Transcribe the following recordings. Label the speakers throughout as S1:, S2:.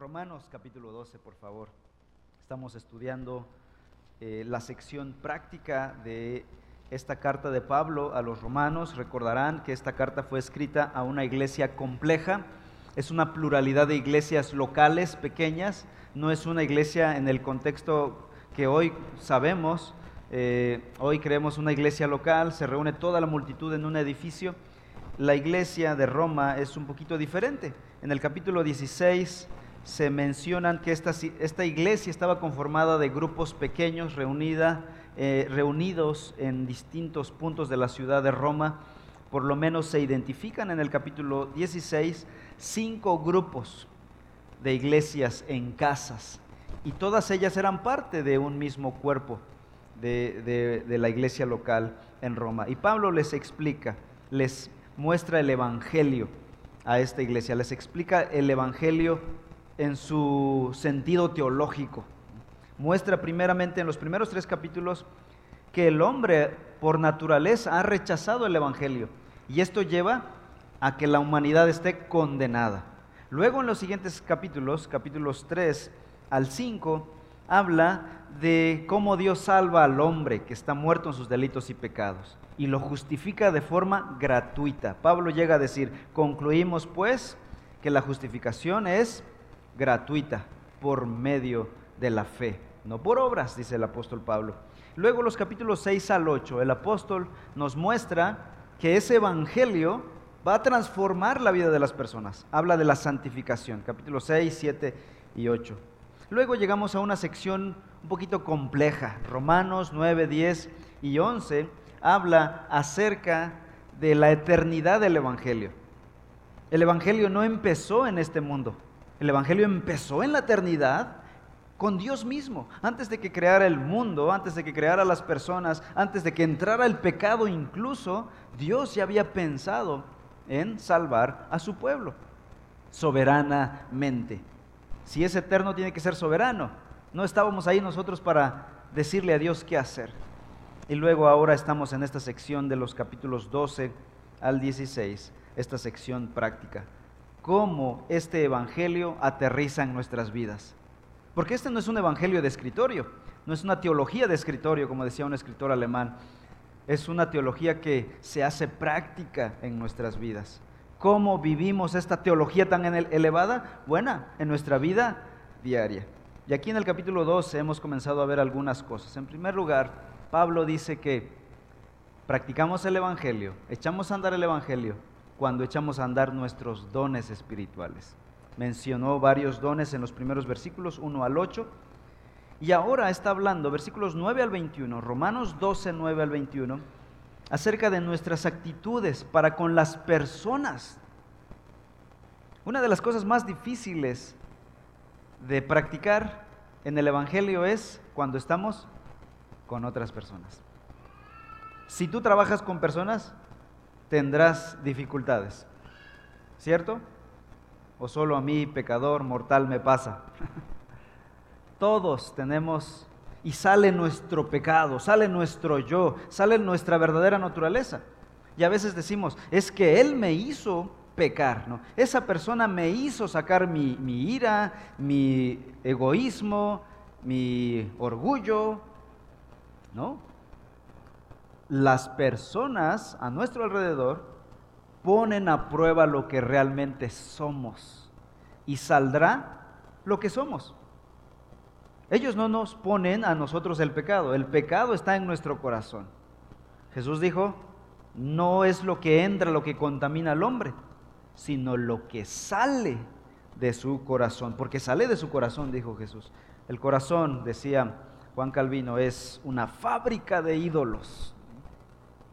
S1: Romanos capítulo 12, por favor. Estamos estudiando eh, la sección práctica de esta carta de Pablo a los romanos. Recordarán que esta carta fue escrita a una iglesia compleja. Es una pluralidad de iglesias locales pequeñas. No es una iglesia en el contexto que hoy sabemos. Eh, hoy creemos una iglesia local, se reúne toda la multitud en un edificio. La iglesia de Roma es un poquito diferente. En el capítulo 16 se mencionan que esta, esta iglesia estaba conformada de grupos pequeños reunida, eh, reunidos en distintos puntos de la ciudad de Roma. Por lo menos se identifican en el capítulo 16 cinco grupos de iglesias en casas y todas ellas eran parte de un mismo cuerpo de, de la iglesia local en Roma. Y Pablo les explica, les muestra el Evangelio a esta iglesia, les explica el Evangelio en su sentido teológico. Muestra primeramente en los primeros tres capítulos que el hombre por naturaleza ha rechazado el Evangelio y esto lleva a que la humanidad esté condenada. Luego en los siguientes capítulos, capítulos 3 al 5, habla de cómo Dios salva al hombre que está muerto en sus delitos y pecados y lo justifica de forma gratuita. Pablo llega a decir, concluimos pues que la justificación es gratuita por medio de la fe, no por obras, dice el apóstol Pablo. Luego los capítulos 6 al 8, el apóstol nos muestra que ese evangelio va a transformar la vida de las personas. Habla de la santificación, capítulos 6, 7 y 8. Luego llegamos a una sección un poquito compleja, Romanos 9, 10 y 11, habla acerca de la eternidad del Evangelio. El Evangelio no empezó en este mundo, el Evangelio empezó en la eternidad con Dios mismo. Antes de que creara el mundo, antes de que creara las personas, antes de que entrara el pecado incluso, Dios ya había pensado en salvar a su pueblo soberanamente. Si es eterno, tiene que ser soberano. No estábamos ahí nosotros para decirle a Dios qué hacer. Y luego ahora estamos en esta sección de los capítulos 12 al 16, esta sección práctica cómo este Evangelio aterriza en nuestras vidas. Porque este no es un Evangelio de escritorio, no es una teología de escritorio, como decía un escritor alemán, es una teología que se hace práctica en nuestras vidas. ¿Cómo vivimos esta teología tan elevada? Buena, en nuestra vida diaria. Y aquí en el capítulo 12 hemos comenzado a ver algunas cosas. En primer lugar, Pablo dice que practicamos el Evangelio, echamos a andar el Evangelio cuando echamos a andar nuestros dones espirituales. Mencionó varios dones en los primeros versículos, 1 al 8. Y ahora está hablando, versículos 9 al 21, Romanos 12, 9 al 21, acerca de nuestras actitudes para con las personas. Una de las cosas más difíciles de practicar en el Evangelio es cuando estamos con otras personas. Si tú trabajas con personas, tendrás dificultades, ¿cierto? O solo a mí, pecador, mortal, me pasa. Todos tenemos y sale nuestro pecado, sale nuestro yo, sale nuestra verdadera naturaleza. Y a veces decimos, es que Él me hizo pecar, ¿no? Esa persona me hizo sacar mi, mi ira, mi egoísmo, mi orgullo, ¿no? Las personas a nuestro alrededor ponen a prueba lo que realmente somos y saldrá lo que somos. Ellos no nos ponen a nosotros el pecado, el pecado está en nuestro corazón. Jesús dijo, no es lo que entra lo que contamina al hombre, sino lo que sale de su corazón, porque sale de su corazón, dijo Jesús. El corazón, decía Juan Calvino, es una fábrica de ídolos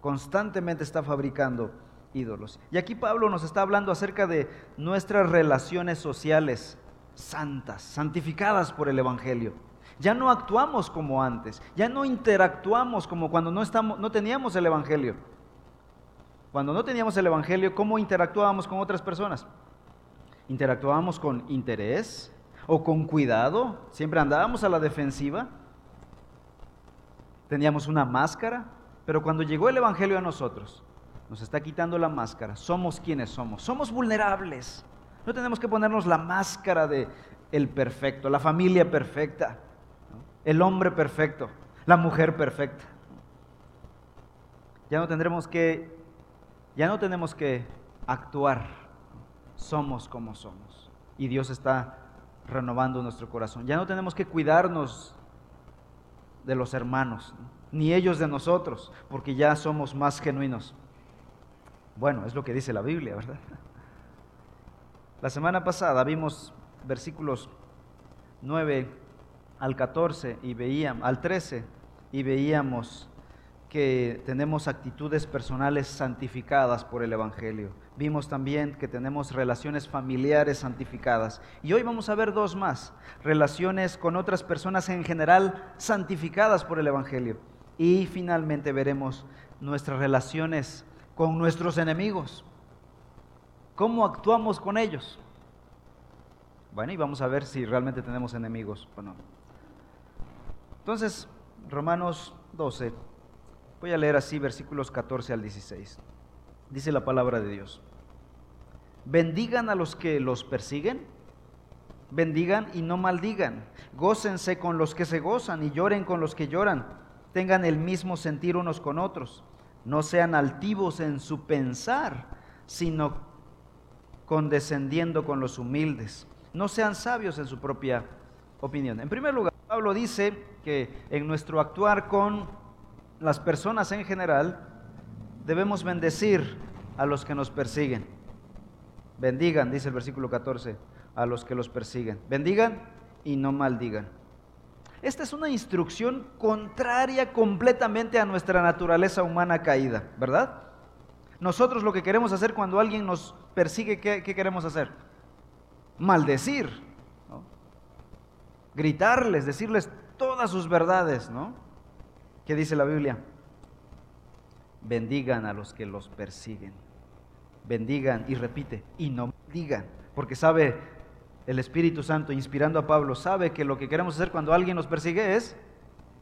S1: constantemente está fabricando ídolos. Y aquí Pablo nos está hablando acerca de nuestras relaciones sociales santas, santificadas por el Evangelio. Ya no actuamos como antes, ya no interactuamos como cuando no, no teníamos el Evangelio. Cuando no teníamos el Evangelio, ¿cómo interactuábamos con otras personas? Interactuábamos con interés o con cuidado, siempre andábamos a la defensiva, teníamos una máscara, pero cuando llegó el Evangelio a nosotros, nos está quitando la máscara. Somos quienes somos. Somos vulnerables. No tenemos que ponernos la máscara de el perfecto, la familia perfecta, el hombre perfecto, la mujer perfecta. Ya no tendremos que, ya no tenemos que actuar, somos como somos. Y Dios está renovando nuestro corazón. Ya no tenemos que cuidarnos de los hermanos, ni ellos de nosotros, porque ya somos más genuinos. Bueno, es lo que dice la Biblia, ¿verdad? La semana pasada vimos versículos 9 al 14 y veíamos, al 13 y veíamos que tenemos actitudes personales santificadas por el Evangelio. Vimos también que tenemos relaciones familiares santificadas. Y hoy vamos a ver dos más, relaciones con otras personas en general santificadas por el Evangelio. Y finalmente veremos nuestras relaciones con nuestros enemigos. ¿Cómo actuamos con ellos? Bueno, y vamos a ver si realmente tenemos enemigos o no. Entonces, Romanos 12, voy a leer así versículos 14 al 16. Dice la palabra de Dios. Bendigan a los que los persiguen, bendigan y no maldigan. Gócense con los que se gozan y lloren con los que lloran. Tengan el mismo sentir unos con otros. No sean altivos en su pensar, sino condescendiendo con los humildes. No sean sabios en su propia opinión. En primer lugar, Pablo dice que en nuestro actuar con las personas en general, debemos bendecir a los que nos persiguen. Bendigan, dice el versículo 14, a los que los persiguen. Bendigan y no maldigan. Esta es una instrucción contraria completamente a nuestra naturaleza humana caída, ¿verdad? Nosotros lo que queremos hacer cuando alguien nos persigue, ¿qué, queremos hacer? Maldecir, gritarles, decirles todas sus verdades, ¿no? ¿Qué dice la Biblia? Bendigan a los que los persiguen. Bendigan y repite, y no digan, porque sabe el Espíritu Santo, inspirando a Pablo, sabe que lo que queremos hacer cuando alguien nos persigue es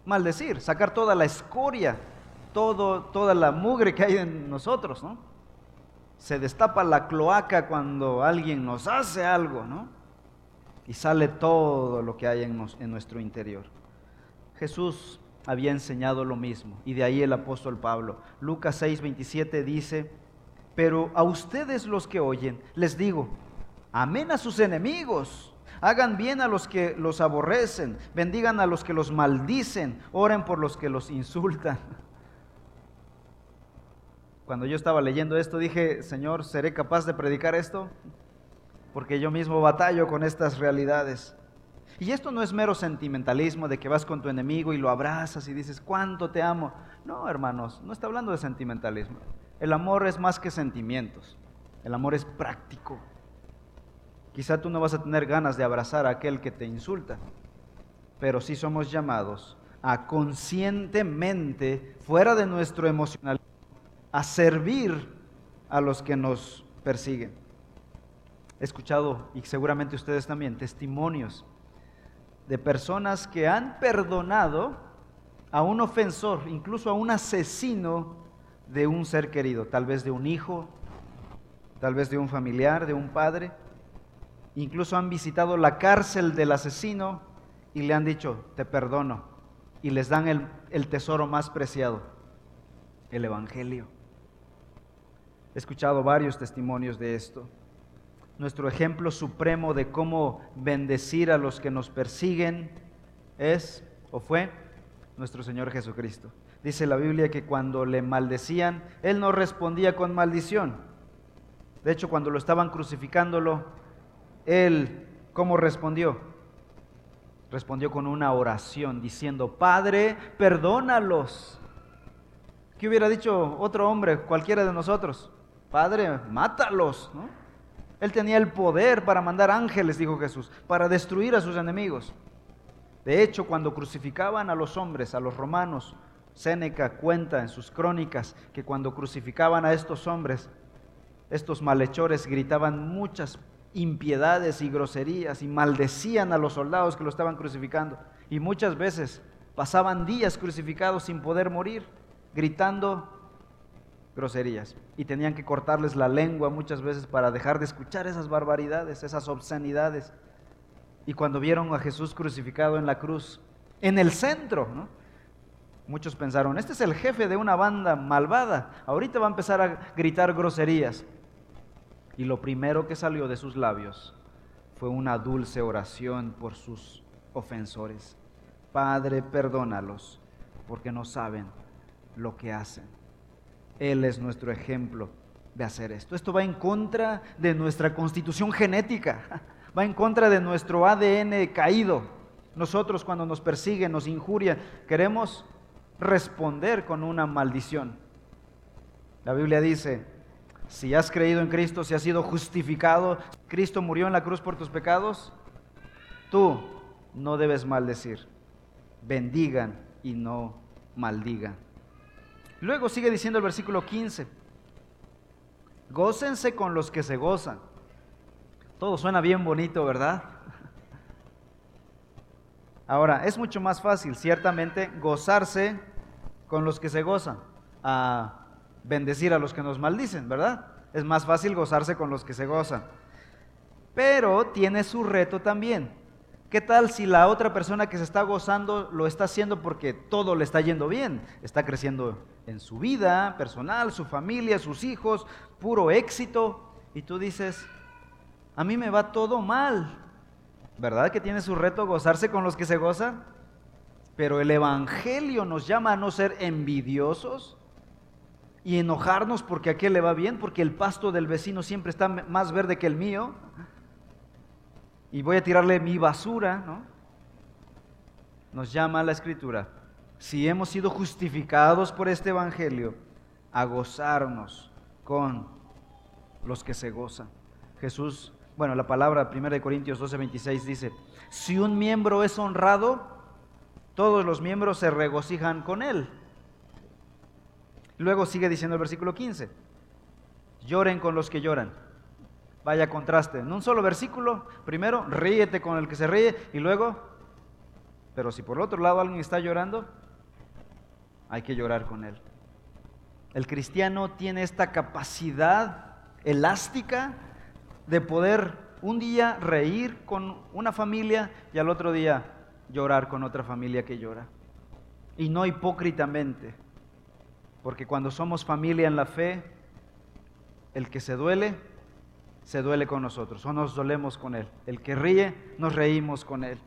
S1: maldecir, sacar toda la escoria todo, toda la mugre que hay en nosotros, ¿no? Se destapa la cloaca cuando alguien nos hace algo, ¿no? Y sale todo lo que hay en, en nuestro interior. Jesús había enseñado lo mismo, y de ahí el apóstol Pablo. Lucas 6, 27 dice, pero a ustedes los que oyen, les digo, amén a sus enemigos, hagan bien a los que los aborrecen, bendigan a los que los maldicen, oren por los que los insultan. Cuando yo estaba leyendo esto dije, Señor, ¿seré capaz de predicar esto? Porque yo mismo batallo con estas realidades. Y esto no es mero sentimentalismo de que vas con tu enemigo y lo abrazas y dices, ¿cuánto te amo? No, hermanos, no está hablando de sentimentalismo. El amor es más que sentimientos. El amor es práctico. Quizá tú no vas a tener ganas de abrazar a aquel que te insulta, pero sí somos llamados a conscientemente, fuera de nuestro emocionalismo, a servir a los que nos persiguen. He escuchado, y seguramente ustedes también, testimonios de personas que han perdonado a un ofensor, incluso a un asesino de un ser querido, tal vez de un hijo, tal vez de un familiar, de un padre. Incluso han visitado la cárcel del asesino y le han dicho, te perdono. Y les dan el, el tesoro más preciado, el Evangelio. He escuchado varios testimonios de esto. Nuestro ejemplo supremo de cómo bendecir a los que nos persiguen es o fue nuestro Señor Jesucristo. Dice la Biblia que cuando le maldecían, Él no respondía con maldición. De hecho, cuando lo estaban crucificándolo, Él, ¿cómo respondió? Respondió con una oración diciendo, Padre, perdónalos. ¿Qué hubiera dicho otro hombre, cualquiera de nosotros? Padre, mátalos. Él tenía el poder para mandar ángeles, dijo Jesús, para destruir a sus enemigos. De hecho, cuando crucificaban a los hombres, a los romanos, Séneca cuenta en sus crónicas que cuando crucificaban a estos hombres, estos malhechores gritaban muchas impiedades y groserías y maldecían a los soldados que lo estaban crucificando. Y muchas veces pasaban días crucificados sin poder morir, gritando groserías y tenían que cortarles la lengua muchas veces para dejar de escuchar esas barbaridades, esas obscenidades. y cuando vieron a Jesús crucificado en la cruz, en el centro, muchos pensaron, este es el jefe de una banda malvada, ahorita va a empezar a gritar groserías. Y lo primero que salió de sus labios fue una dulce oración por sus ofensores. Padre, perdónalos, porque no saben lo que hacen. Él es nuestro ejemplo de hacer esto. Esto va en contra de nuestra constitución genética va en contra de nuestro ADN caído. Nosotros cuando nos persiguen, nos injuria, queremos responder con una maldición. La Biblia dice, si has creído en Cristo, si has sido justificado, Cristo murió en la cruz por tus pecados, tú no debes maldecir. Bendigan y no maldigan. Luego sigue diciendo el versículo 15, gócense con los que se gozan todo suena bien bonito, ¿verdad? Ahora, es mucho más fácil, ciertamente, gozarse con los que se gozan, a bendecir a los que nos maldicen, ¿verdad? Es más fácil gozarse con los que se gozan. Pero tiene su reto también. ¿Qué tal si la otra persona que se está gozando lo está haciendo porque todo le está yendo bien? Está creciendo en su vida personal, su familia, sus hijos, puro éxito. Y tú dices, a mí me va todo mal. ¿Verdad que tiene su reto gozarse con los que se gozan? Pero el Evangelio nos llama a no ser envidiosos y enojarnos porque a aquel le va bien, porque el pasto del vecino siempre está más verde que el mío. Y voy a tirarle mi basura, ¿no? Nos llama la Escritura, si hemos sido justificados por este Evangelio, a gozarnos con los que se gozan. Jesús bueno, la palabra 1 Corintios 12, 26 dice, si un miembro es honrado, todos los miembros se regocijan con él. Luego sigue diciendo el versículo 15, lloren con los que lloran. Vaya contraste, en un solo versículo, primero ríete con el que se ríe y luego, pero si por el otro lado alguien está llorando, hay que llorar con él. El cristiano tiene esta capacidad elástica de poder un día reír con una familia y al otro día llorar con otra familia que llora. Y no hipócritamente, porque cuando somos familia en la fe, el que se duele, se duele con nosotros o nos dolemos con él. El que ríe, nos reímos con él.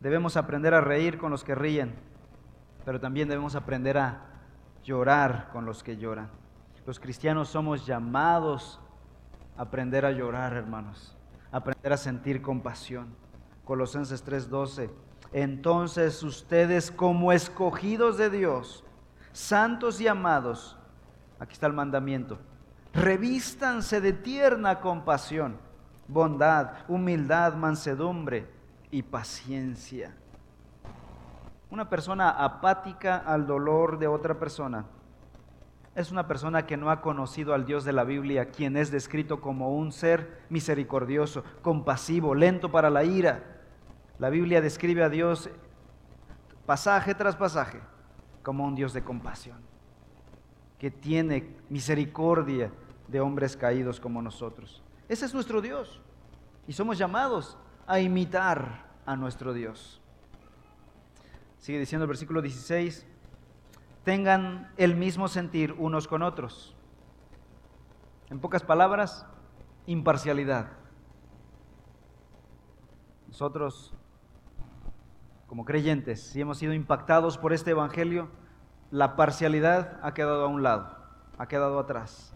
S1: Debemos aprender a reír con los que ríen, pero también debemos aprender a llorar con los que lloran. Los cristianos somos llamados aprender a llorar, hermanos, aprender a sentir compasión. Colosenses 3:12. Entonces ustedes como escogidos de Dios, santos y amados, aquí está el mandamiento, revístanse de tierna compasión, bondad, humildad, mansedumbre y paciencia. Una persona apática al dolor de otra persona es una persona que no ha conocido al Dios de la Biblia, quien es descrito como un ser misericordioso, compasivo, lento para la ira. La Biblia describe a Dios pasaje tras pasaje como un Dios de compasión, que tiene misericordia de hombres caídos como nosotros. Ese es nuestro Dios y somos llamados a imitar a nuestro Dios. Sigue diciendo el versículo 16 tengan el mismo sentir unos con otros. En pocas palabras, imparcialidad. Nosotros, como creyentes, si hemos sido impactados por este Evangelio, la parcialidad ha quedado a un lado, ha quedado atrás.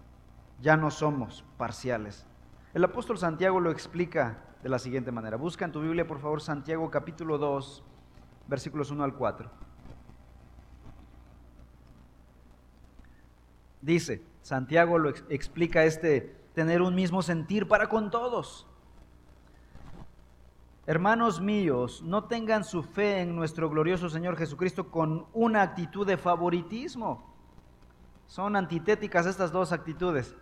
S1: Ya no somos parciales. El apóstol Santiago lo explica de la siguiente manera. Busca en tu Biblia, por favor, Santiago capítulo 2, versículos 1 al 4. Dice, Santiago lo explica este tener un mismo sentir para con todos. Hermanos míos, no tengan su fe en nuestro glorioso Señor Jesucristo con una actitud de favoritismo. Son antitéticas estas dos actitudes.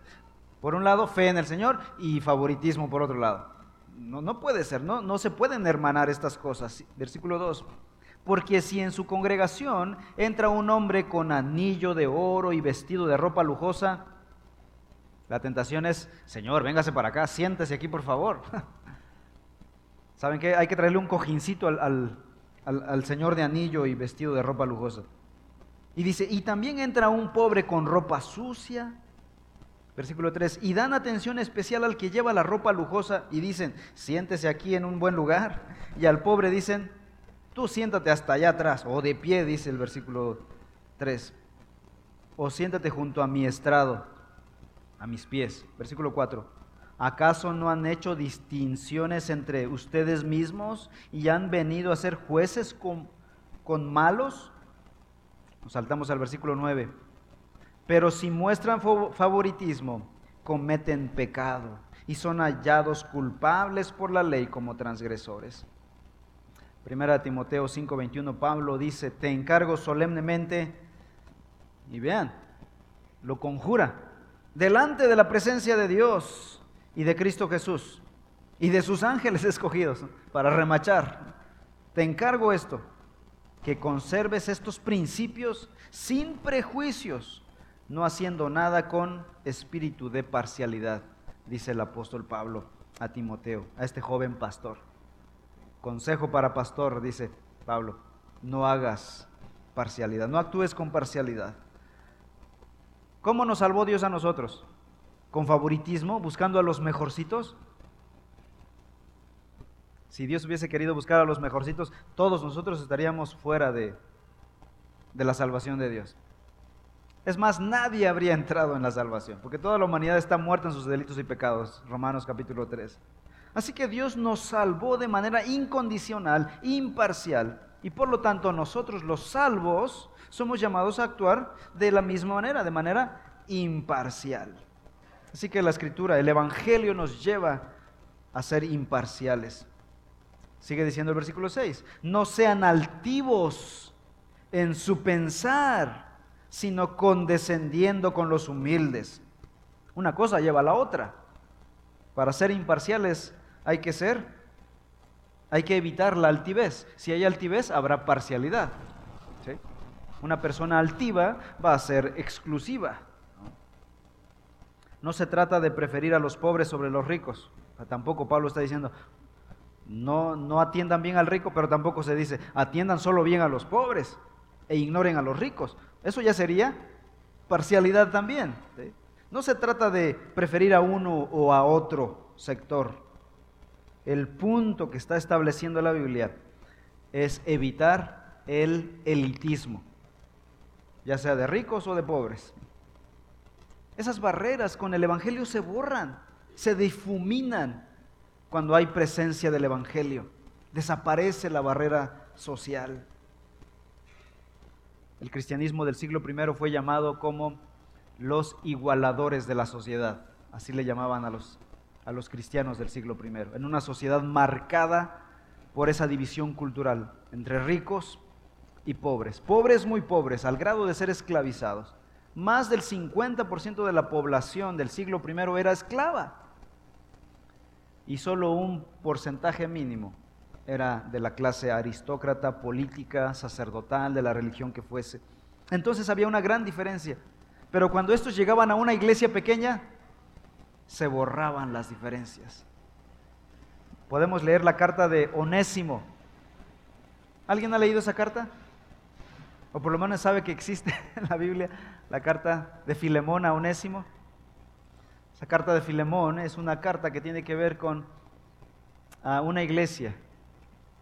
S1: Por un lado, fe en el Señor y favoritismo por otro lado. No, no puede ser, no, no se pueden hermanar estas cosas. Versículo 2. Porque si en su congregación entra un hombre con anillo de oro y vestido de ropa lujosa, la tentación es, Señor, véngase para acá, siéntese aquí por favor. ¿Saben qué? Hay que traerle un cojincito al, al señor de anillo y vestido de ropa lujosa. Y dice, y también entra un pobre con ropa sucia. Versículo 3, y dan atención especial al que lleva la ropa lujosa y dicen, siéntese aquí en un buen lugar. Y al pobre dicen, tú siéntate hasta allá atrás, o de pie, dice el versículo 3, o siéntate junto a mi estrado, a mis pies. Versículo 4, ¿acaso no han hecho distinciones entre ustedes mismos y han venido a ser jueces con, con malos? Nos saltamos al versículo 9. Pero si muestran favoritismo, cometen pecado y son hallados culpables por la ley como transgresores. Primera Timoteo 5:21, Pablo dice, te encargo solemnemente, y vean, lo conjura, delante de la presencia de Dios y de Cristo Jesús y de sus ángeles escogidos para remachar. Te encargo esto, que conserves estos principios sin prejuicios, no haciendo nada con espíritu de parcialidad, dice el apóstol Pablo a Timoteo, a este joven pastor. Consejo para pastor, dice Pablo, no hagas parcialidad, no actúes con parcialidad. ¿Cómo nos salvó Dios a nosotros? ¿Con favoritismo, buscando a los mejorcitos? Si Dios hubiese querido buscar a los mejorcitos, todos nosotros estaríamos fuera de, la salvación de Dios. Es más, nadie habría entrado en la salvación, porque toda la humanidad está muerta en sus delitos y pecados. Romanos capítulo 3. Así que Dios nos salvó de manera incondicional, imparcial, y por lo tanto nosotros los salvos somos llamados a actuar de la misma manera, de manera imparcial. Así que la escritura, el Evangelio nos lleva a ser imparciales. Sigue diciendo el versículo 6, no sean altivos en su pensar, sino condescendiendo con los humildes. Una cosa lleva a la otra. Para ser imparciales hay que ser, hay que evitar la altivez. Si hay altivez, habrá parcialidad. Una persona altiva va a ser exclusiva. No se trata de preferir a los pobres sobre los ricos. Tampoco Pablo está diciendo, no, no atiendan bien al rico, pero tampoco se dice, atiendan solo bien a los pobres e ignoren a los ricos. Eso ya sería parcialidad también. No se trata de preferir a uno o a otro sector. El punto que está estableciendo la Biblia es evitar el elitismo, ya sea de ricos o de pobres. Esas barreras con el Evangelio se borran, se difuminan cuando hay presencia del Evangelio. Desaparece la barrera social. El cristianismo del siglo I fue llamado como los igualadores de la sociedad. Así le llamaban a los, a los cristianos del siglo I. En una sociedad marcada por esa división cultural entre ricos y pobres. Pobres muy pobres, al grado de ser esclavizados. Más del 50% de la población del siglo I era esclava y solo un porcentaje mínimo era de la clase aristócrata, política, sacerdotal, de la religión que fuese. Entonces había una gran diferencia. Pero cuando estos llegaban a una iglesia pequeña, se borraban las diferencias. Podemos leer la carta de Onésimo. ¿Alguien ha leído esa carta? O por lo menos sabe que existe en la Biblia la carta de Filemón a Onésimo. Esa carta de Filemón es una carta que tiene que ver con una iglesia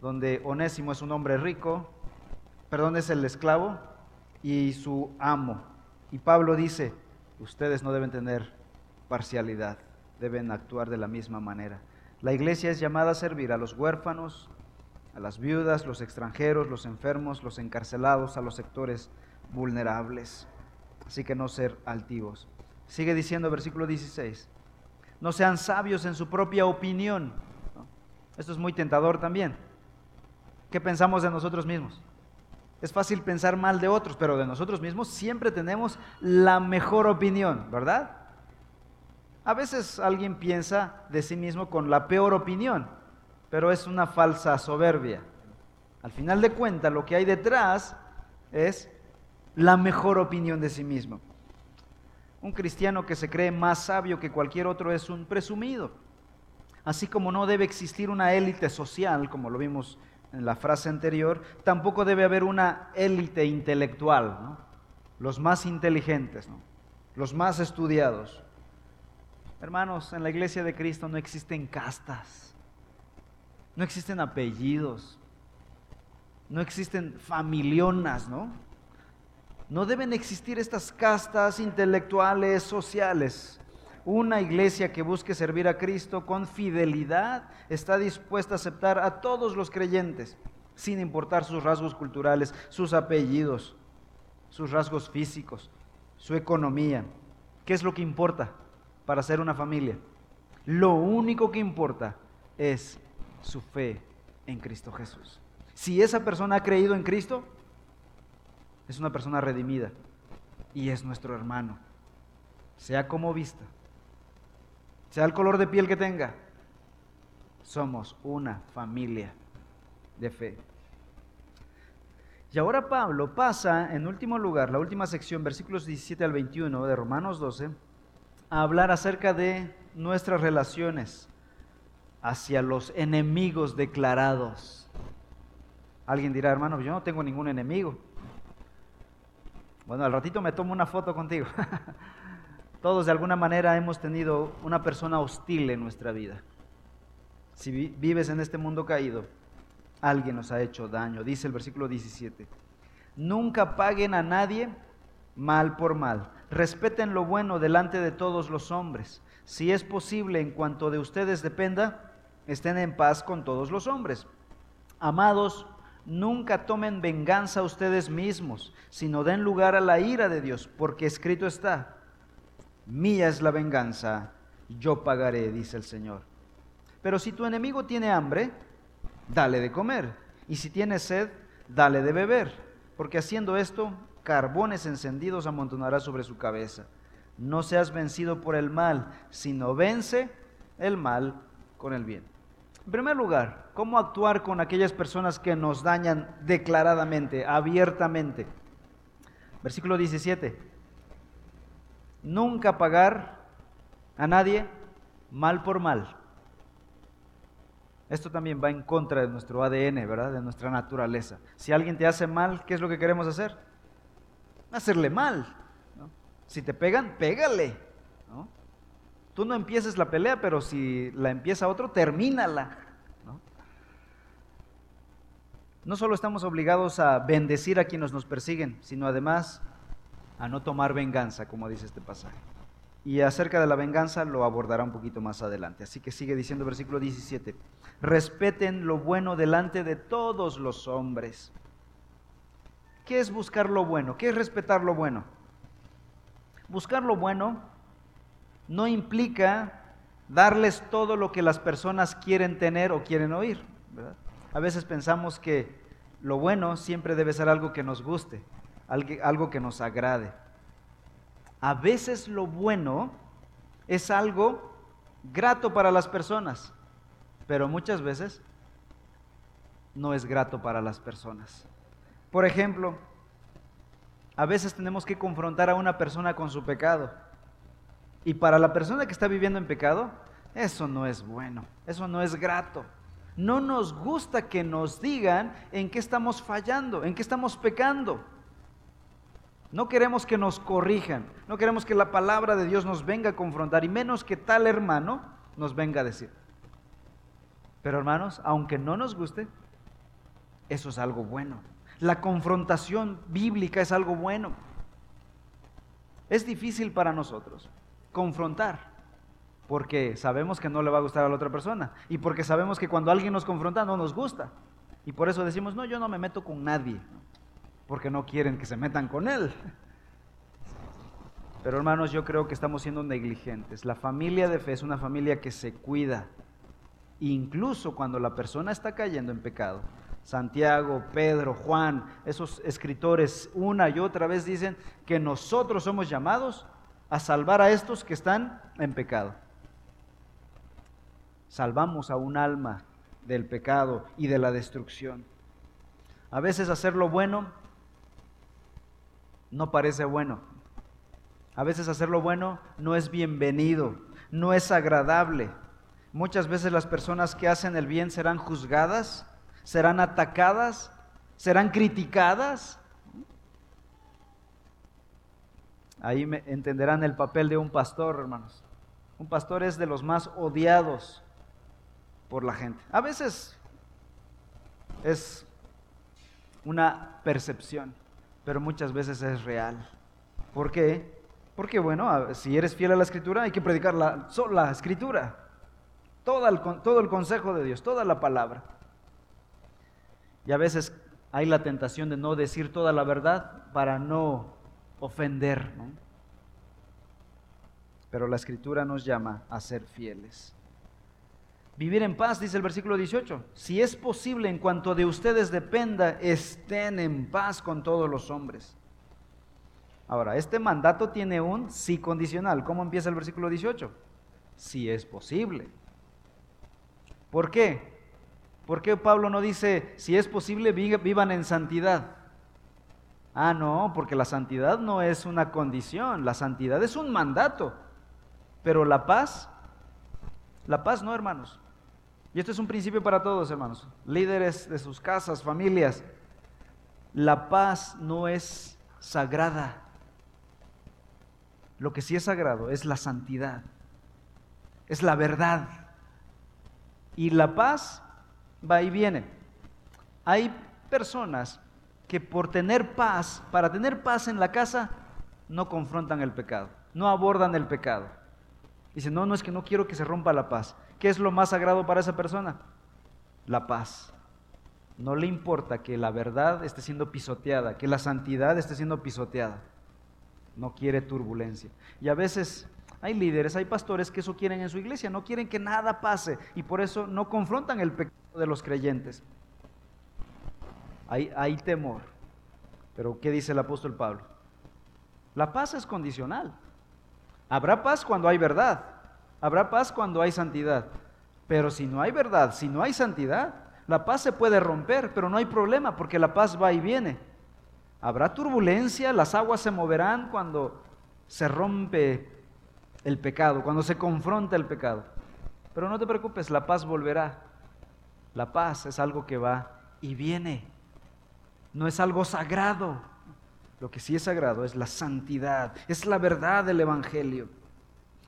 S1: donde Onésimo es un hombre rico, perdón, es el esclavo y su amo. Y Pablo dice, ustedes no deben tener parcialidad, deben actuar de la misma manera. La iglesia es llamada a servir a los huérfanos, a las viudas, los extranjeros, los enfermos, los encarcelados, a los sectores vulnerables. Así que no ser altivos. Sigue diciendo versículo 16, no sean sabios en su propia opinión. Esto es muy tentador también. ¿Qué pensamos de nosotros mismos? Es fácil pensar mal de otros, pero de nosotros mismos siempre tenemos la mejor opinión, ¿verdad? A veces alguien piensa de sí mismo con la peor opinión, pero es una falsa soberbia. Al final de cuentas, lo que hay detrás es la mejor opinión de sí mismo. Un cristiano que se cree más sabio que cualquier otro es un presumido. Así como no debe existir una élite social, como lo vimos en la frase anterior, tampoco debe haber una élite intelectual, los más inteligentes, los más estudiados. Hermanos, en la iglesia de Cristo no existen castas, no existen apellidos, no existen familionas, ¿no? No deben existir estas castas intelectuales, sociales. Una iglesia que busque servir a Cristo con fidelidad está dispuesta a aceptar a todos los creyentes, sin importar sus rasgos culturales, sus apellidos, sus rasgos físicos, su economía. ¿Qué es lo que importa para ser una familia? Lo único que importa es su fe en Cristo Jesús. Si esa persona ha creído en Cristo, es una persona redimida y es nuestro hermano, sea como vista sea el color de piel que tenga, somos una familia de fe. Y ahora Pablo pasa, en último lugar, la última sección, versículos 17 al 21 de Romanos 12, a hablar acerca de nuestras relaciones hacia los enemigos declarados. Alguien dirá, hermano, yo no tengo ningún enemigo. Bueno, al ratito me tomo una foto contigo. Todos de alguna manera hemos tenido una persona hostil en nuestra vida. Si vives en este mundo caído, alguien nos ha hecho daño. Dice el versículo 17. Nunca paguen a nadie mal por mal. Respeten lo bueno delante de todos los hombres. Si es posible, en cuanto de ustedes dependa, estén en paz con todos los hombres. Amados, nunca tomen venganza ustedes mismos, sino den lugar a la ira de Dios, porque escrito está Mía es la venganza, yo pagaré, dice el Señor. Pero si tu enemigo tiene hambre, dale de comer. Y si tiene sed, dale de beber. Porque haciendo esto, carbones encendidos amontonará sobre su cabeza. No seas vencido por el mal, sino vence el mal con el bien. En primer lugar, ¿cómo actuar con aquellas personas que nos dañan declaradamente, abiertamente? Versículo 17 nunca pagar a nadie mal por mal. Esto también va en contra de nuestro ADN, ¿verdad? De nuestra naturaleza. Si alguien te hace mal, ¿qué es lo que queremos hacer? Hacerle mal. Si te pegan, pégale. Tú no empieces la pelea, pero si la empieza otro, termínala. ¿no? no solo estamos obligados a bendecir a quienes nos persiguen, sino además a no tomar venganza, como dice este pasaje. Y acerca de la venganza lo abordará un poquito más adelante. Así que sigue diciendo versículo 17, respeten lo bueno delante de todos los hombres. ¿Qué es buscar lo bueno? ¿Qué es respetar lo bueno? Buscar lo bueno no implica darles todo lo que las personas quieren tener o quieren oír. A veces pensamos que lo bueno siempre debe ser algo que nos guste algo que nos agrade. A veces lo bueno es algo grato para las personas, pero muchas veces no es grato para las personas. Por ejemplo, a veces tenemos que confrontar a una persona con su pecado. Y para la persona que está viviendo en pecado, eso no es bueno, eso no es grato. No nos gusta que nos digan en qué estamos fallando, en qué estamos pecando. No queremos que nos corrijan, no queremos que la palabra de Dios nos venga a confrontar y menos que tal hermano nos venga a decir. Pero hermanos, aunque no nos guste, eso es algo bueno. La confrontación bíblica es algo bueno. Es difícil para nosotros confrontar, porque sabemos que no le va a gustar a la otra persona y porque sabemos que cuando alguien nos confronta no nos gusta. Y por eso decimos, no, yo no me meto con nadie porque no quieren que se metan con Él. Pero hermanos, yo creo que estamos siendo negligentes. La familia de fe es una familia que se cuida, incluso cuando la persona está cayendo en pecado. Santiago, Pedro, Juan, esos escritores una y otra vez dicen que nosotros somos llamados a salvar a estos que están en pecado. Salvamos a un alma del pecado y de la destrucción. A veces hacer lo bueno no parece bueno. A veces hacer lo bueno no es bienvenido, no es agradable. Muchas veces las personas que hacen el bien serán juzgadas, serán atacadas, serán criticadas. Ahí me entenderán el papel de un pastor, hermanos. Un pastor es de los más odiados por la gente. A veces es una percepción, pero muchas veces es real. ¿Por qué? Porque, bueno, si eres fiel a la escritura, hay que predicar la, escritura, todo el consejo de Dios, toda la palabra. Y a veces hay la tentación de no decir toda la verdad para no ofender. Pero la escritura nos llama a ser fieles. Vivir en paz, dice el versículo 18. Si es posible, en cuanto de ustedes dependa, estén en paz con todos los hombres. Ahora, este mandato tiene un sí condicional. ¿Cómo empieza el versículo 18? Si es posible. ¿Por qué? ¿Por qué Pablo no dice, si es posible, vivan en santidad? Ah, no, porque la santidad no es una condición, la santidad es un mandato. Pero la paz, la paz no, hermanos. Y esto es un principio para todos, hermanos, líderes de sus casas, familias. La paz no es sagrada. Lo que sí es sagrado es la santidad, es la verdad. Y la paz va y viene. Hay personas que por tener paz, para tener paz en la casa, no confrontan el pecado, no abordan el pecado. Dicen, no, no es que no quiero que se rompa la paz. ¿Qué es lo más sagrado para esa persona? La paz. No le importa que la verdad esté siendo pisoteada, que la santidad esté siendo pisoteada. No quiere turbulencia. Y a veces hay líderes, hay pastores que eso quieren en su iglesia, no quieren que nada pase y por eso no confrontan el pecado de los creyentes. Hay, temor. Pero ¿qué dice el apóstol Pablo? La paz es condicional. Habrá paz cuando hay verdad. Habrá paz cuando hay santidad. Pero si no hay verdad, si no hay santidad, la paz se puede romper, pero no hay problema porque la paz va y viene. Habrá turbulencia, las aguas se moverán cuando se rompe el pecado, cuando se confronta el pecado. Pero no te preocupes, la paz volverá. La paz es algo que va y viene. No es algo sagrado. Lo que sí es sagrado es la santidad, es la verdad del Evangelio.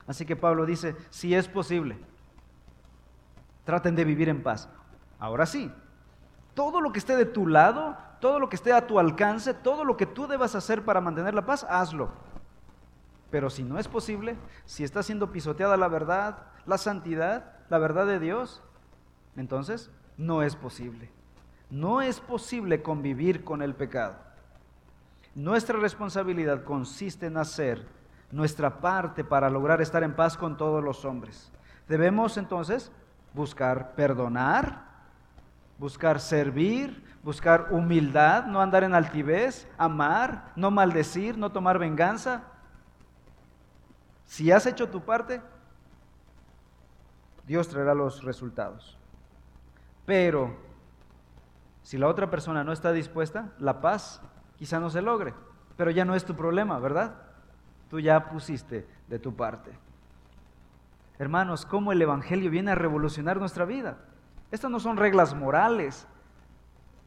S1: Así que Pablo dice, si es posible, traten de vivir en paz. Ahora sí, todo lo que esté de tu lado, todo lo que esté a tu alcance, todo lo que tú debas hacer para mantener la paz, hazlo. Pero si no es posible, si está siendo pisoteada la verdad, la santidad, la verdad de Dios, entonces no es posible. No es posible convivir con el pecado. Nuestra responsabilidad consiste en hacer nuestra parte para lograr estar en paz con todos los hombres. Debemos entonces buscar perdonar, buscar servir, buscar humildad, no andar en altivez, amar, no maldecir, no tomar venganza. Si has hecho tu parte, Dios traerá los resultados. Pero si la otra persona no está dispuesta, la paz quizá no se logre, pero ya no es tu problema, ¿verdad? Tú ya pusiste de tu parte. Hermanos, cómo el Evangelio viene a revolucionar nuestra vida. Estas no son reglas morales.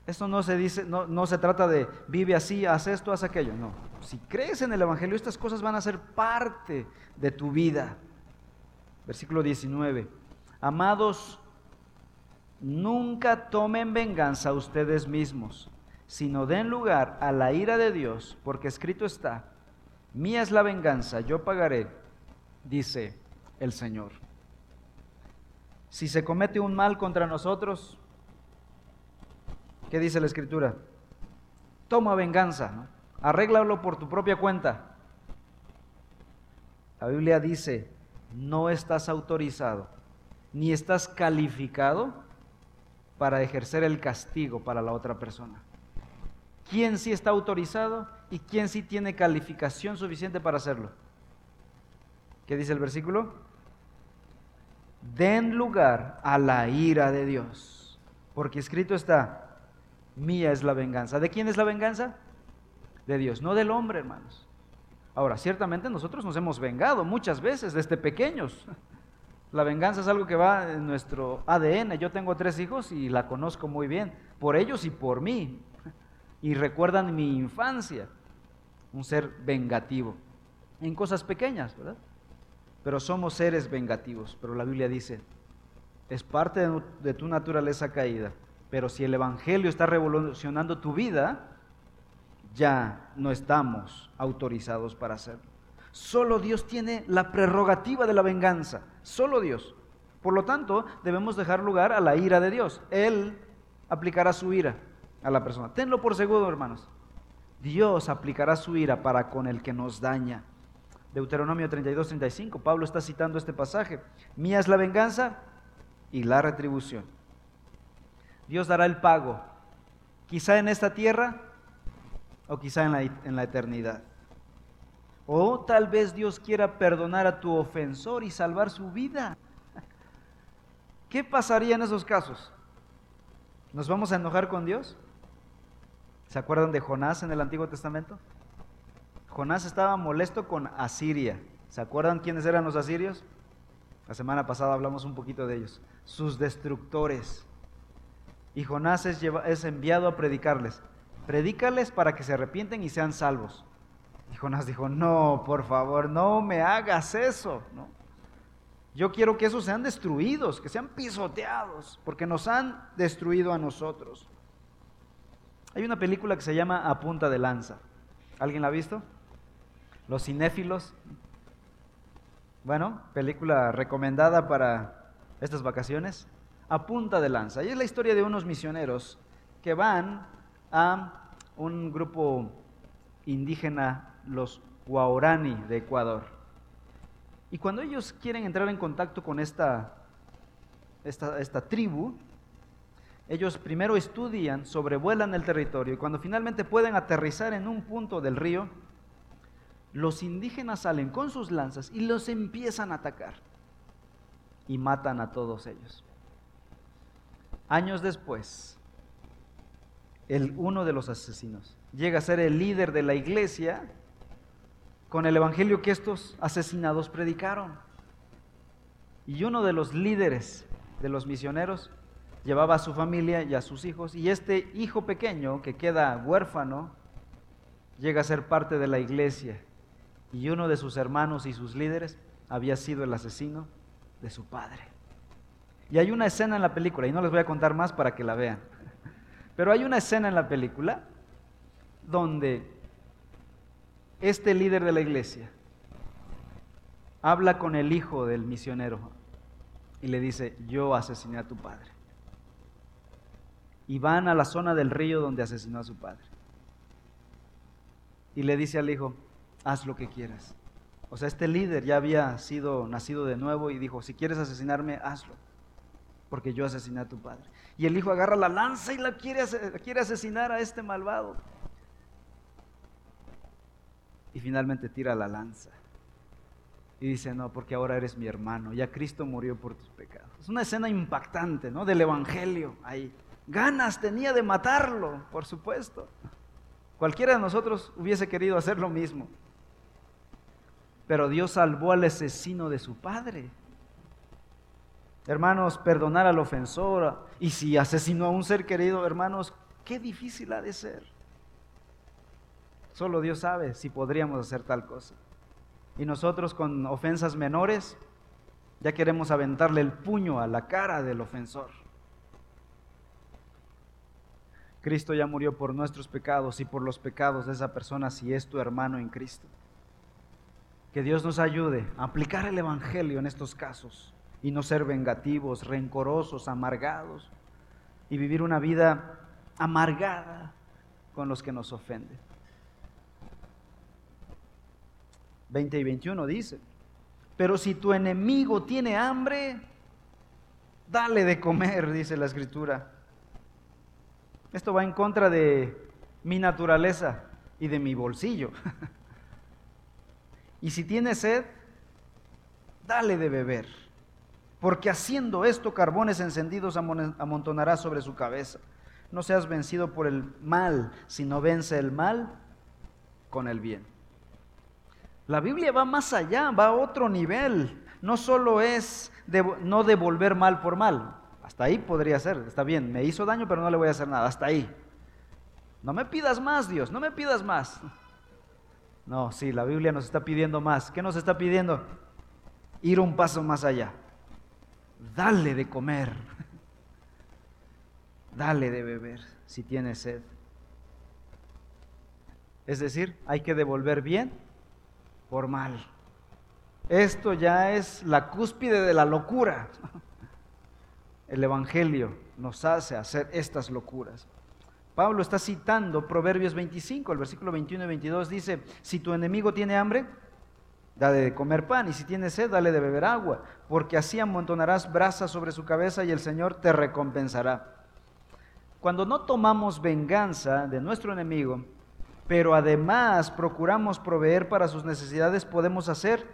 S1: Esto no se dice, no, no, se trata de vive así, haz esto, haz aquello. No. Si crees en el Evangelio, estas cosas van a ser parte de tu vida. Versículo 19. Amados, nunca tomen venganza ustedes mismos, sino den lugar a la ira de Dios, porque escrito está, mía es la venganza, yo pagaré, dice el Señor. Si se comete un mal contra nosotros, ¿qué dice la Escritura? Toma venganza, ¿no? arréglalo por tu propia cuenta. La Biblia dice, no estás autorizado, ni estás calificado para ejercer el castigo para la otra persona. ¿Quién sí está autorizado y quién sí tiene calificación suficiente para hacerlo? ¿Qué dice el versículo? Den lugar a la ira de Dios, porque escrito está, mía es la venganza. ¿De quién es la venganza? De Dios, no del hombre, hermanos. Ahora, ciertamente nosotros nos hemos vengado muchas veces desde pequeños. La venganza es algo que va en nuestro ADN. Yo tengo tres hijos y la conozco muy bien, por ellos y por mí. Y recuerdan mi infancia, un ser vengativo, en cosas pequeñas, ¿verdad? Pero somos seres vengativos, pero la Biblia dice, es parte de tu naturaleza caída, pero si el Evangelio está revolucionando tu vida, ya no estamos autorizados para hacerlo. Solo Dios tiene la prerrogativa de la venganza, solo Dios. Por lo tanto, debemos dejar lugar a la ira de Dios. Él aplicará su ira a la persona. Tenlo por seguro, hermanos. Dios aplicará su ira para con el que nos daña. Deuteronomio 32, 35, Pablo está citando este pasaje. Mía es la venganza y la retribución. Dios dará el pago, quizá en esta tierra o quizá en la, en la eternidad. O tal vez Dios quiera perdonar a tu ofensor y salvar su vida. ¿Qué pasaría en esos casos? ¿Nos vamos a enojar con Dios? ¿Se acuerdan de Jonás en el Antiguo Testamento? Jonás estaba molesto con Asiria. ¿Se acuerdan quiénes eran los asirios? La semana pasada hablamos un poquito de ellos. Sus destructores. Y Jonás es, enviado a predicarles. Predícales para que se arrepienten y sean salvos. Y Jonás dijo, no, por favor, no me hagas eso. ¿no? Yo quiero que esos sean destruidos, que sean pisoteados, porque nos han destruido a nosotros. Hay una película que se llama A Punta de Lanza. ¿Alguien la ha visto? Los cinéfilos. Bueno, película recomendada para estas vacaciones. A Punta de Lanza. Y es la historia de unos misioneros que van a un grupo indígena los Guaorani de Ecuador. Y cuando ellos quieren entrar en contacto con esta, esta, esta tribu, ellos primero estudian, sobrevuelan el territorio y cuando finalmente pueden aterrizar en un punto del río, los indígenas salen con sus lanzas y los empiezan a atacar y matan a todos ellos. Años después, el, uno de los asesinos llega a ser el líder de la iglesia con el evangelio que estos asesinados predicaron. Y uno de los líderes de los misioneros llevaba a su familia y a sus hijos, y este hijo pequeño que queda huérfano llega a ser parte de la iglesia, y uno de sus hermanos y sus líderes había sido el asesino de su padre. Y hay una escena en la película, y no les voy a contar más para que la vean, pero hay una escena en la película donde este líder de la iglesia habla con el hijo del misionero y le dice, yo asesiné a tu padre. Y van a la zona del río donde asesinó a su padre. Y le dice al hijo, haz lo que quieras. O sea, este líder ya había sido nacido de nuevo y dijo, si quieres asesinarme, hazlo, porque yo asesiné a tu padre. Y el hijo agarra la lanza y la quiere, quiere asesinar a este malvado y finalmente tira la lanza. Y dice, no, porque ahora eres mi hermano, ya Cristo murió por tus pecados. Es una escena impactante, ¿no? Del Evangelio ahí. Ganas tenía de matarlo, por supuesto. Cualquiera de nosotros hubiese querido hacer lo mismo. Pero Dios salvó al asesino de su padre. Hermanos, perdonar al ofensor. Y si asesinó a un ser querido, hermanos, qué difícil ha de ser. Solo Dios sabe si podríamos hacer tal cosa. Y nosotros con ofensas menores ya queremos aventarle el puño a la cara del ofensor. Cristo ya murió por nuestros pecados y por los pecados de esa persona si es tu hermano en Cristo. Que Dios nos ayude a aplicar el Evangelio en estos casos y no ser vengativos, rencorosos, amargados y vivir una vida amargada con los que nos ofenden. 20 y 21 dice, pero si tu enemigo tiene hambre, dale de comer, dice la escritura. Esto va en contra de mi naturaleza y de mi bolsillo. y si tiene sed, dale de beber, porque haciendo esto carbones encendidos amontonará sobre su cabeza. No seas vencido por el mal, sino vence el mal con el bien. La Biblia va más allá, va a otro nivel. no solo es no devolver mal por mal, hasta ahí podría ser, está bien, me hizo daño pero no le voy a hacer nada, hasta ahí. No me pidas más, Dios, no me pidas más. No, sí, la Biblia nos está pidiendo más. ¿Qué nos está pidiendo? Ir un paso más allá. Dale de comer. Dale de beber si tiene sed. Es decir, hay que devolver bien por mal. Esto ya es la cúspide de la locura. El Evangelio nos hace hacer estas locuras. Pablo está citando Proverbios 25, el versículo 21 y 22 dice, si tu enemigo tiene hambre, dale de comer pan, y si tiene sed, dale de beber agua, porque así amontonarás brasas sobre su cabeza y el Señor te recompensará. Cuando no tomamos venganza de nuestro enemigo, pero además procuramos proveer para sus necesidades, podemos hacer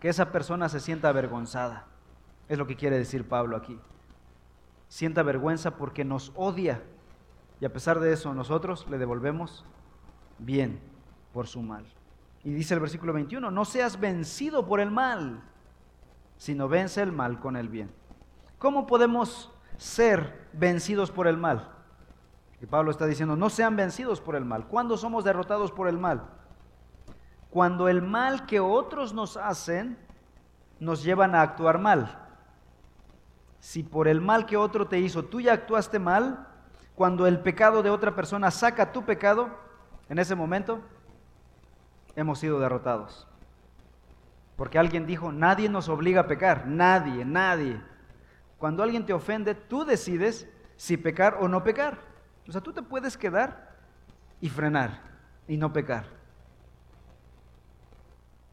S1: que esa persona se sienta avergonzada. Es lo que quiere decir Pablo aquí. Sienta vergüenza porque nos odia. Y a pesar de eso, nosotros le devolvemos bien por su mal. Y dice el versículo 21, no seas vencido por el mal, sino vence el mal con el bien. ¿Cómo podemos ser vencidos por el mal? Y Pablo está diciendo, no sean vencidos por el mal. ¿Cuándo somos derrotados por el mal? Cuando el mal que otros nos hacen nos llevan a actuar mal. Si por el mal que otro te hizo tú ya actuaste mal, cuando el pecado de otra persona saca tu pecado, en ese momento hemos sido derrotados. Porque alguien dijo, nadie nos obliga a pecar, nadie, nadie. Cuando alguien te ofende, tú decides si pecar o no pecar. O sea, tú te puedes quedar y frenar y no pecar.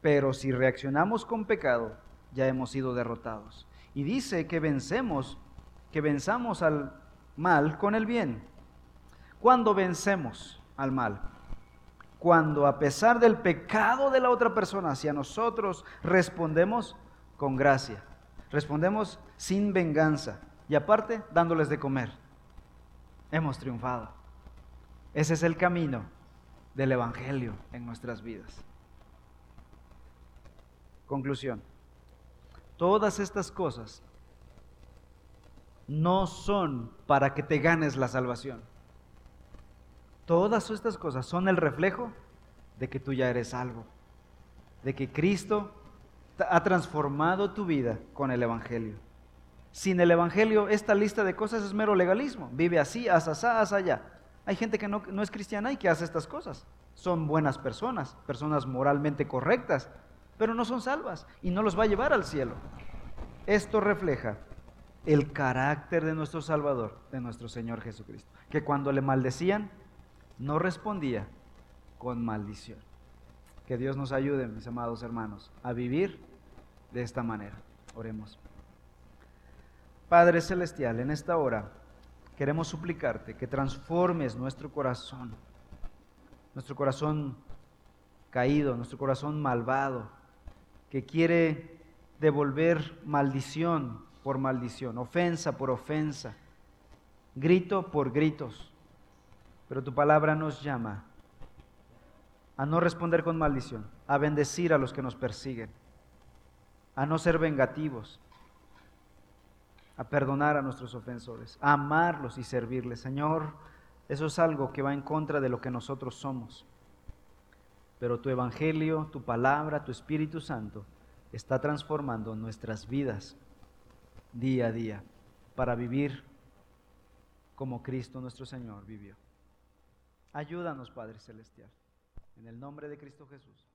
S1: Pero si reaccionamos con pecado, ya hemos sido derrotados. Y dice que vencemos, que venzamos al mal con el bien. ¿Cuándo vencemos al mal? Cuando a pesar del pecado de la otra persona hacia nosotros respondemos con gracia. Respondemos sin venganza y aparte dándoles de comer hemos triunfado. Ese es el camino del Evangelio en nuestras vidas. Conclusión. Todas estas cosas no son para que te ganes la salvación. Todas estas cosas son el reflejo de que tú ya eres salvo, de que Cristo ha transformado tu vida con el Evangelio. Sin el Evangelio, esta lista de cosas es mero legalismo. Vive así, haz así, haz allá. Hay gente que no, no es cristiana y que hace estas cosas. Son buenas personas, personas moralmente correctas, pero no son salvas y no los va a llevar al cielo. Esto refleja el carácter de nuestro Salvador, de nuestro Señor Jesucristo, que cuando le maldecían, no respondía con maldición. Que Dios nos ayude, mis amados hermanos, a vivir de esta manera. Oremos. Padre Celestial, en esta hora queremos suplicarte que transformes nuestro corazón, nuestro corazón caído, nuestro corazón malvado, que quiere devolver maldición por maldición, ofensa por ofensa, grito por gritos. Pero tu palabra nos llama a no responder con maldición, a bendecir a los que nos persiguen, a no ser vengativos, a perdonar a nuestros ofensores, a amarlos y servirles. Señor, eso es algo que va en contra de lo que nosotros somos. Pero tu Evangelio, tu palabra, tu Espíritu Santo está transformando nuestras vidas día a día para vivir como Cristo nuestro Señor vivió. Ayúdanos, Padre Celestial, en el nombre de Cristo Jesús.